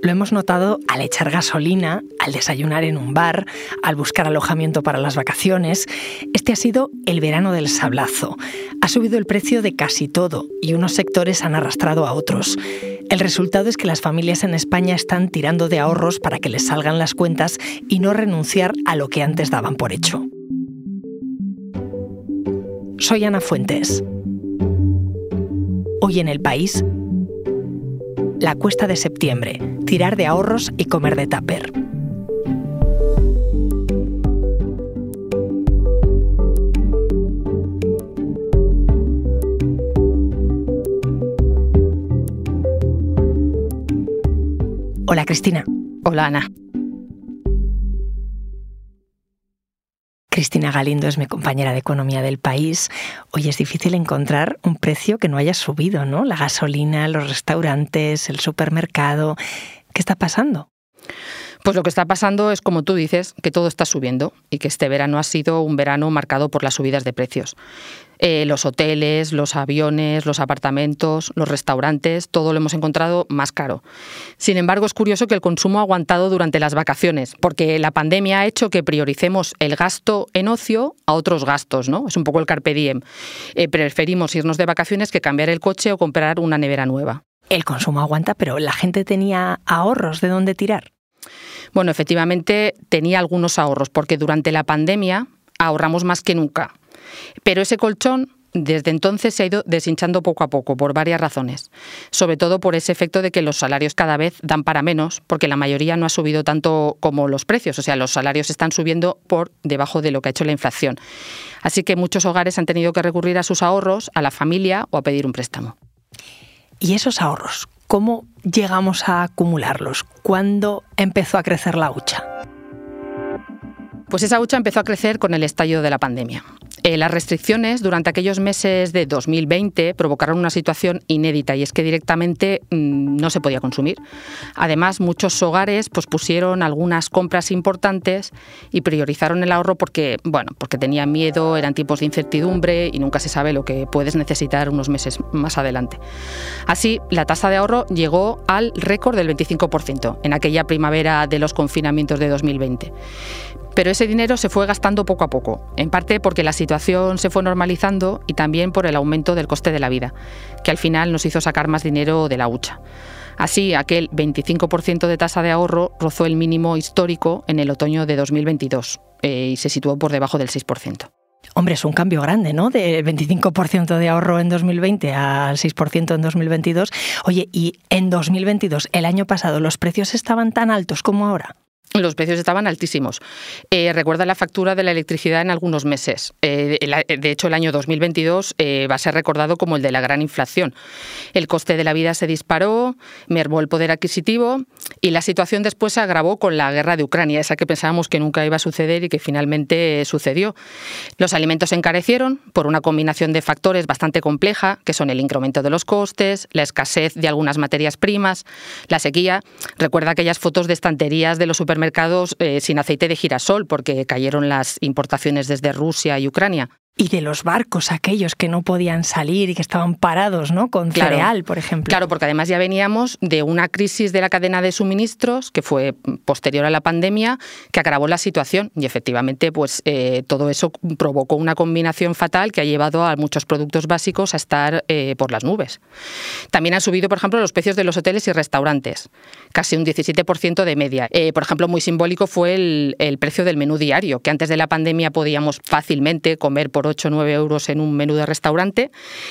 Lo hemos notado al echar gasolina, al desayunar en un bar, al buscar alojamiento para las vacaciones. Este ha sido el verano del sablazo. Ha subido el precio de casi todo y unos sectores han arrastrado a otros. El resultado es que las familias en España están tirando de ahorros para que les salgan las cuentas y no renunciar a lo que antes daban por hecho. Soy Ana Fuentes. Hoy en el país, la cuesta de septiembre, tirar de ahorros y comer de tupper. Hola Cristina. Hola Ana. Cristina Galindo es mi compañera de economía del país. Hoy es difícil encontrar un precio que no haya subido, ¿no? La gasolina, los restaurantes, el supermercado. ¿Qué está pasando? Pues lo que está pasando es, como tú dices, que todo está subiendo y que este verano ha sido un verano marcado por las subidas de precios. Eh, los hoteles, los aviones, los apartamentos, los restaurantes, todo lo hemos encontrado más caro. Sin embargo, es curioso que el consumo ha aguantado durante las vacaciones, porque la pandemia ha hecho que prioricemos el gasto en ocio a otros gastos, ¿no? Es un poco el carpe diem. Eh, preferimos irnos de vacaciones que cambiar el coche o comprar una nevera nueva. El consumo aguanta, pero la gente tenía ahorros de dónde tirar. Bueno, efectivamente tenía algunos ahorros, porque durante la pandemia ahorramos más que nunca. Pero ese colchón desde entonces se ha ido deshinchando poco a poco por varias razones, sobre todo por ese efecto de que los salarios cada vez dan para menos, porque la mayoría no ha subido tanto como los precios, o sea, los salarios están subiendo por debajo de lo que ha hecho la inflación. Así que muchos hogares han tenido que recurrir a sus ahorros, a la familia o a pedir un préstamo. ¿Y esos ahorros? ¿Cómo llegamos a acumularlos? ¿Cuándo empezó a crecer la hucha? Pues esa hucha empezó a crecer con el estallido de la pandemia. Eh, las restricciones durante aquellos meses de 2020 provocaron una situación inédita y es que directamente mm, no se podía consumir. Además, muchos hogares pues, pusieron algunas compras importantes y priorizaron el ahorro porque, bueno, porque tenían miedo, eran tiempos de incertidumbre y nunca se sabe lo que puedes necesitar unos meses más adelante. Así, la tasa de ahorro llegó al récord del 25% en aquella primavera de los confinamientos de 2020. Pero ese dinero se fue gastando poco a poco, en parte porque la situación se fue normalizando y también por el aumento del coste de la vida, que al final nos hizo sacar más dinero de la hucha. Así, aquel 25% de tasa de ahorro rozó el mínimo histórico en el otoño de 2022 eh, y se situó por debajo del 6%. Hombre, es un cambio grande, ¿no? De 25% de ahorro en 2020 al 6% en 2022. Oye, y en 2022, el año pasado, ¿los precios estaban tan altos como ahora? Los precios estaban altísimos. Eh, recuerda la factura de la electricidad en algunos meses. Eh, de hecho, el año 2022 eh, va a ser recordado como el de la gran inflación. El coste de la vida se disparó, mermó el poder adquisitivo y la situación después se agravó con la guerra de Ucrania, esa que pensábamos que nunca iba a suceder y que finalmente sucedió. Los alimentos se encarecieron por una combinación de factores bastante compleja, que son el incremento de los costes, la escasez de algunas materias primas, la sequía. Recuerda aquellas fotos de estanterías de los supermercados mercados eh, sin aceite de girasol porque cayeron las importaciones desde Rusia y Ucrania y de los barcos aquellos que no podían salir y que estaban parados, ¿no? Con cereal, por ejemplo. Claro, porque además ya veníamos de una crisis de la cadena de suministros que fue posterior a la pandemia, que agravó la situación y efectivamente, pues eh, todo eso provocó una combinación fatal que ha llevado a muchos productos básicos a estar eh, por las nubes. También han subido, por ejemplo, los precios de los hoteles y restaurantes, casi un 17% de media. Eh, por ejemplo, muy simbólico fue el, el precio del menú diario, que antes de la pandemia podíamos fácilmente comer por 8 o 9 euros en un menú de restaurante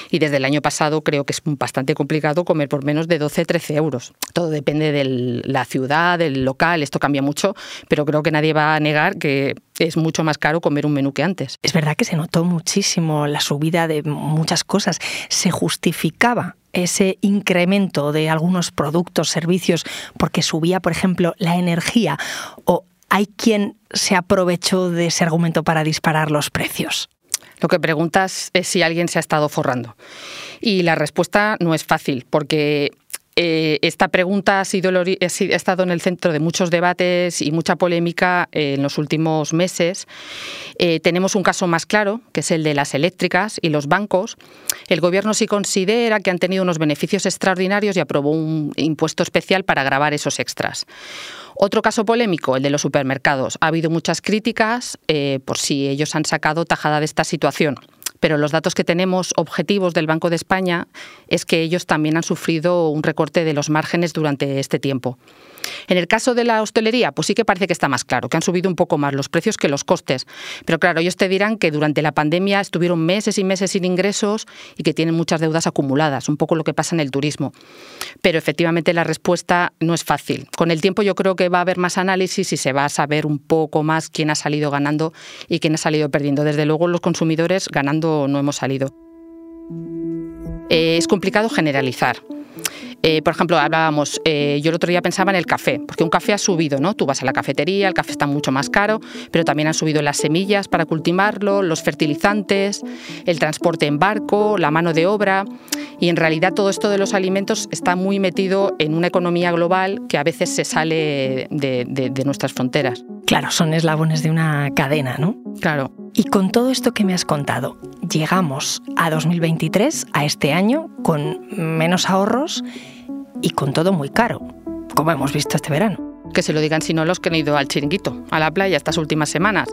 y desde el año pasado creo que es bastante complicado comer por menos de 12, 13 euros. Todo depende de la ciudad, del local, esto cambia mucho, pero creo que nadie va a negar que es mucho más caro comer un menú que antes. Es verdad que se notó muchísimo la subida de muchas cosas. Se justificaba ese incremento de algunos productos, servicios, porque subía, por ejemplo, la energía o hay quien se aprovechó de ese argumento para disparar los precios. Lo que preguntas es si alguien se ha estado forrando. Y la respuesta no es fácil, porque Eh, esta pregunta ha, sido estado en el centro de muchos debates y mucha polémica en los últimos meses. Eh, tenemos un caso más claro, que es el de las eléctricas y los bancos. El Gobierno sí considera que han tenido unos beneficios extraordinarios y aprobó un impuesto especial para grabar esos extras. Otro caso polémico, el de los supermercados. Ha habido muchas críticas eh, por si ellos han sacado tajada de esta situación pero los datos que tenemos objetivos del Banco de España es que ellos también han sufrido un recorte de los márgenes durante este tiempo. En el caso de la hostelería, pues sí que parece que está más claro, que han subido un poco más los precios que los costes. Pero claro, ellos te dirán que durante la pandemia estuvieron meses y meses sin ingresos y que tienen muchas deudas acumuladas, un poco lo que pasa en el turismo. Pero efectivamente la respuesta no es fácil. Con el tiempo yo creo que va a haber más análisis y se va a saber un poco más quién ha salido ganando y quién ha salido perdiendo. Desde luego los consumidores ganando no hemos salido. Eh, es complicado generalizar. Eh, por ejemplo, hablábamos, eh, yo el otro día pensaba en el café, porque un café ha subido, ¿no? Tú vas a la cafetería, el café está mucho más caro, pero también han subido las semillas para cultivarlo, los fertilizantes, el transporte en barco, la mano de obra, y en realidad todo esto de los alimentos está muy metido en una economía global que a veces se sale de, de nuestras fronteras. Claro, son eslabones de una cadena, ¿no? Claro. Y con todo esto que me has contado, llegamos a 2023, a este año, con menos ahorros y con todo muy caro, como hemos visto este verano que se lo digan si no los que han ido al chiringuito, a la playa estas últimas semanas.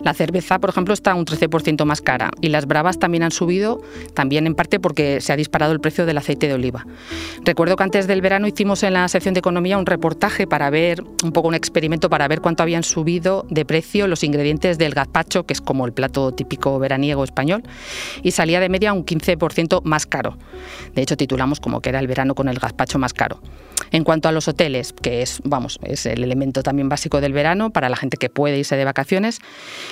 La cerveza, por ejemplo, está un 13% más cara y las bravas también han subido, también en parte porque se ha disparado el precio del aceite de oliva. Recuerdo que antes del verano hicimos en la sección de economía un reportaje para ver, un poco un experimento para ver cuánto habían subido de precio los ingredientes del gazpacho, que es como el plato típico veraniego español, y salía de media un 15% más caro. De hecho, titulamos como que era el verano con el gazpacho más caro. En cuanto a los hoteles, que es, vamos, es el elemento también básico del verano para la gente que puede irse de vacaciones,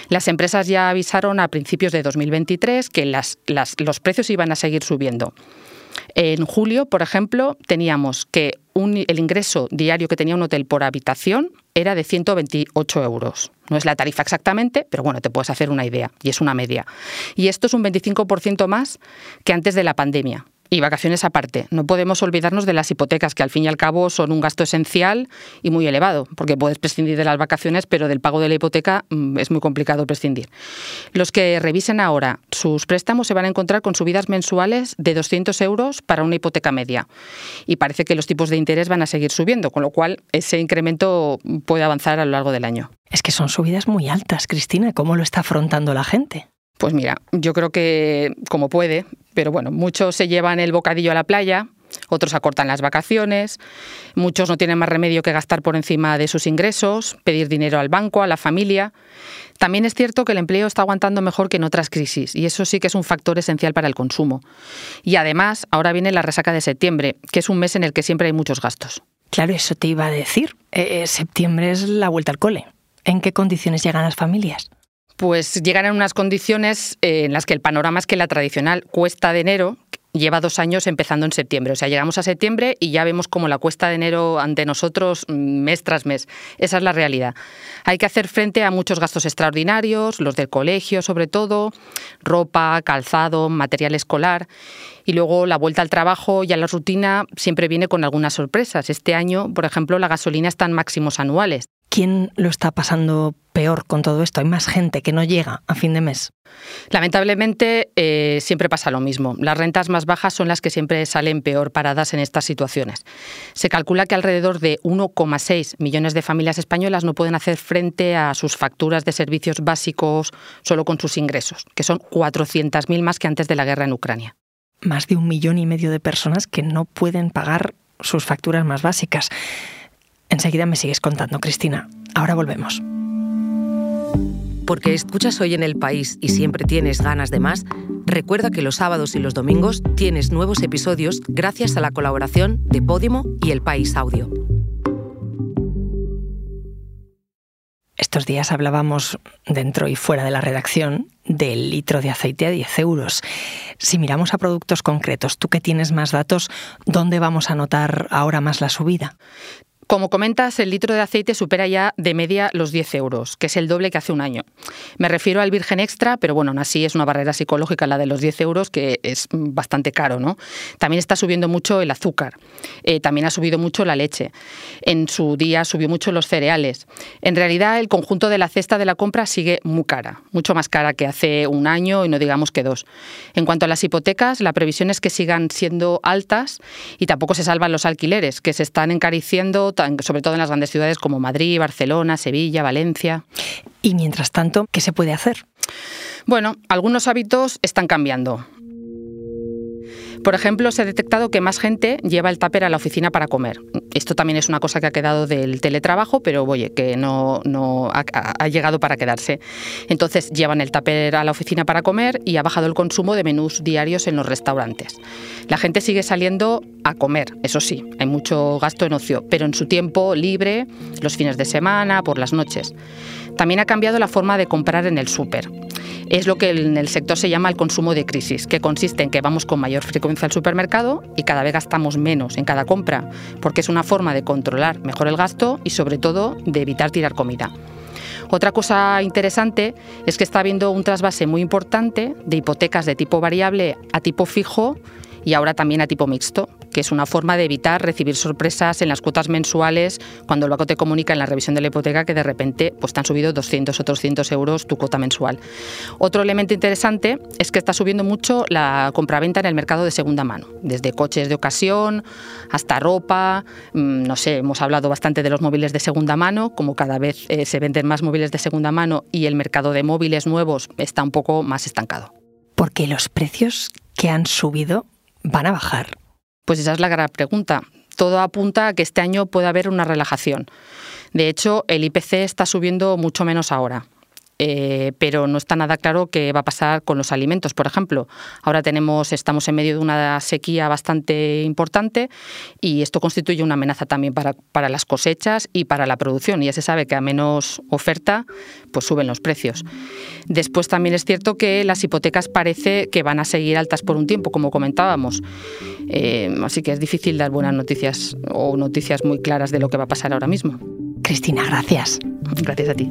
las empresas ya avisaron a principios de 2023 que los precios iban a seguir subiendo. En julio, por ejemplo, teníamos que el ingreso diario que tenía un hotel por habitación era de 128 euros. No es la tarifa exactamente, pero bueno, te puedes hacer una idea, y es una media. Y esto es un 25% más que antes de la pandemia. Y vacaciones aparte. No podemos olvidarnos de las hipotecas, que al fin y al cabo son un gasto esencial y muy elevado, porque puedes prescindir de las vacaciones, pero del pago de la hipoteca mm, es muy complicado prescindir. Los que revisen ahora sus préstamos se van a encontrar con subidas mensuales de 200 euros para una hipoteca media. Y parece que los tipos de interés van a seguir subiendo, con lo cual ese incremento puede avanzar a lo largo del año. Es que son subidas muy altas, Cristina. ¿Cómo lo está afrontando la gente? Pues mira, yo creo que como puede, pero bueno, muchos se llevan el bocadillo a la playa, otros acortan las vacaciones, muchos no tienen más remedio que gastar por encima de sus ingresos, pedir dinero al banco, a la familia. También es cierto que el empleo está aguantando mejor que en otras crisis y eso sí que es un factor esencial para el consumo. Y además, ahora viene la resaca de septiembre, que es un mes en el que siempre hay muchos gastos. Claro, eso te iba a decir. Eh, eh, septiembre es la vuelta al cole. ¿En qué condiciones llegan las familias? Pues llegan en unas condiciones eh, en las que el panorama es que la tradicional cuesta de enero lleva dos años empezando en septiembre. O sea, llegamos a septiembre y ya vemos como la cuesta de enero ante nosotros mm, mes tras mes. Esa es la realidad. Hay que hacer frente a muchos gastos extraordinarios, los del colegio sobre todo, ropa, calzado, material escolar. Y luego la vuelta al trabajo y a la rutina siempre viene con algunas sorpresas. Este año, por ejemplo, la gasolina está en máximos anuales. ¿Quién lo está pasando peor con todo esto? Hay más gente que no llega a fin de mes. Lamentablemente eh, siempre pasa lo mismo. Las rentas más bajas son las que siempre salen peor paradas en estas situaciones. Se calcula que alrededor de 1,6 millones de familias españolas no pueden hacer frente a sus facturas de servicios básicos solo con sus ingresos, que son 400.000 más que antes de la guerra en Ucrania. Más de un millón y medio de personas que no pueden pagar sus facturas más básicas. Enseguida me sigues contando, Cristina. Ahora volvemos. Porque escuchas hoy en el país y siempre tienes ganas de más, recuerda que los sábados y los domingos tienes nuevos episodios gracias a la colaboración de Podimo y El País Audio. Estos días hablábamos dentro y fuera de la redacción del litro de aceite a 10 euros. Si miramos a productos concretos, tú que tienes más datos, ¿dónde vamos a notar ahora más la subida? Como comentas, el litro de aceite supera ya de media los 10 euros, que es el doble que hace un año. Me refiero al virgen extra, pero bueno, aún así es una barrera psicológica la de los 10 euros, que es bastante caro, ¿no? También está subiendo mucho el azúcar, eh, también ha subido mucho la leche. En su día subió mucho los cereales. En realidad, el conjunto de la cesta de la compra sigue muy cara, mucho más cara que hace un año y no digamos que dos. En cuanto a las hipotecas, la previsión es que sigan siendo altas y tampoco se salvan los alquileres, que se están encareciendo sobre todo en las grandes ciudades como Madrid, Barcelona, Sevilla, Valencia. Y mientras tanto, ¿qué se puede hacer? Bueno, algunos hábitos están cambiando. Por ejemplo, se ha detectado que más gente lleva el tupper a la oficina para comer. Esto también es una cosa que ha quedado del teletrabajo, pero oye, que no, no ha, llegado para quedarse. Entonces llevan el tupper a la oficina para comer y ha bajado el consumo de menús diarios en los restaurantes. La gente sigue saliendo a comer, eso sí, hay mucho gasto en ocio, pero en su tiempo libre, los fines de semana, por las noches. También ha cambiado la forma de comprar en el súper es lo que en el sector se llama el consumo de crisis, que consiste en que vamos con mayor frecuencia al supermercado y cada vez gastamos menos en cada compra, porque es una forma de controlar mejor el gasto y sobre todo de evitar tirar comida. Otra cosa interesante es que está habiendo un trasvase muy importante de hipotecas de tipo variable a tipo fijo y ahora también a tipo mixto, que es una forma de evitar recibir sorpresas en las cuotas mensuales cuando el banco te comunica en la revisión de la hipoteca que de repente pues, te han subido 200 o 300 euros tu cuota mensual. Otro elemento interesante es que está subiendo mucho la compraventa en el mercado de segunda mano, desde coches de ocasión hasta ropa, mm, no sé, hemos hablado bastante de los móviles de segunda mano, como cada vez eh, se venden más móviles de segunda mano y el mercado de móviles nuevos está un poco más estancado. Porque los precios que han subido van a bajar? Pues esa es la gran pregunta. Todo apunta a que este año puede haber una relajación. De hecho, el IPC está subiendo mucho menos ahora. Eh, pero no está nada claro qué va a pasar con los alimentos, por ejemplo. Ahora tenemos, estamos en medio de una sequía bastante importante y esto constituye una amenaza también para, para las cosechas y para la producción. Y ya se sabe que a menos oferta, pues suben los precios. Después también es cierto que las hipotecas parece que van a seguir altas por un tiempo, como comentábamos. Eh, así que es difícil dar buenas noticias o noticias muy claras de lo que va a pasar ahora mismo. Cristina, gracias. Gracias a ti.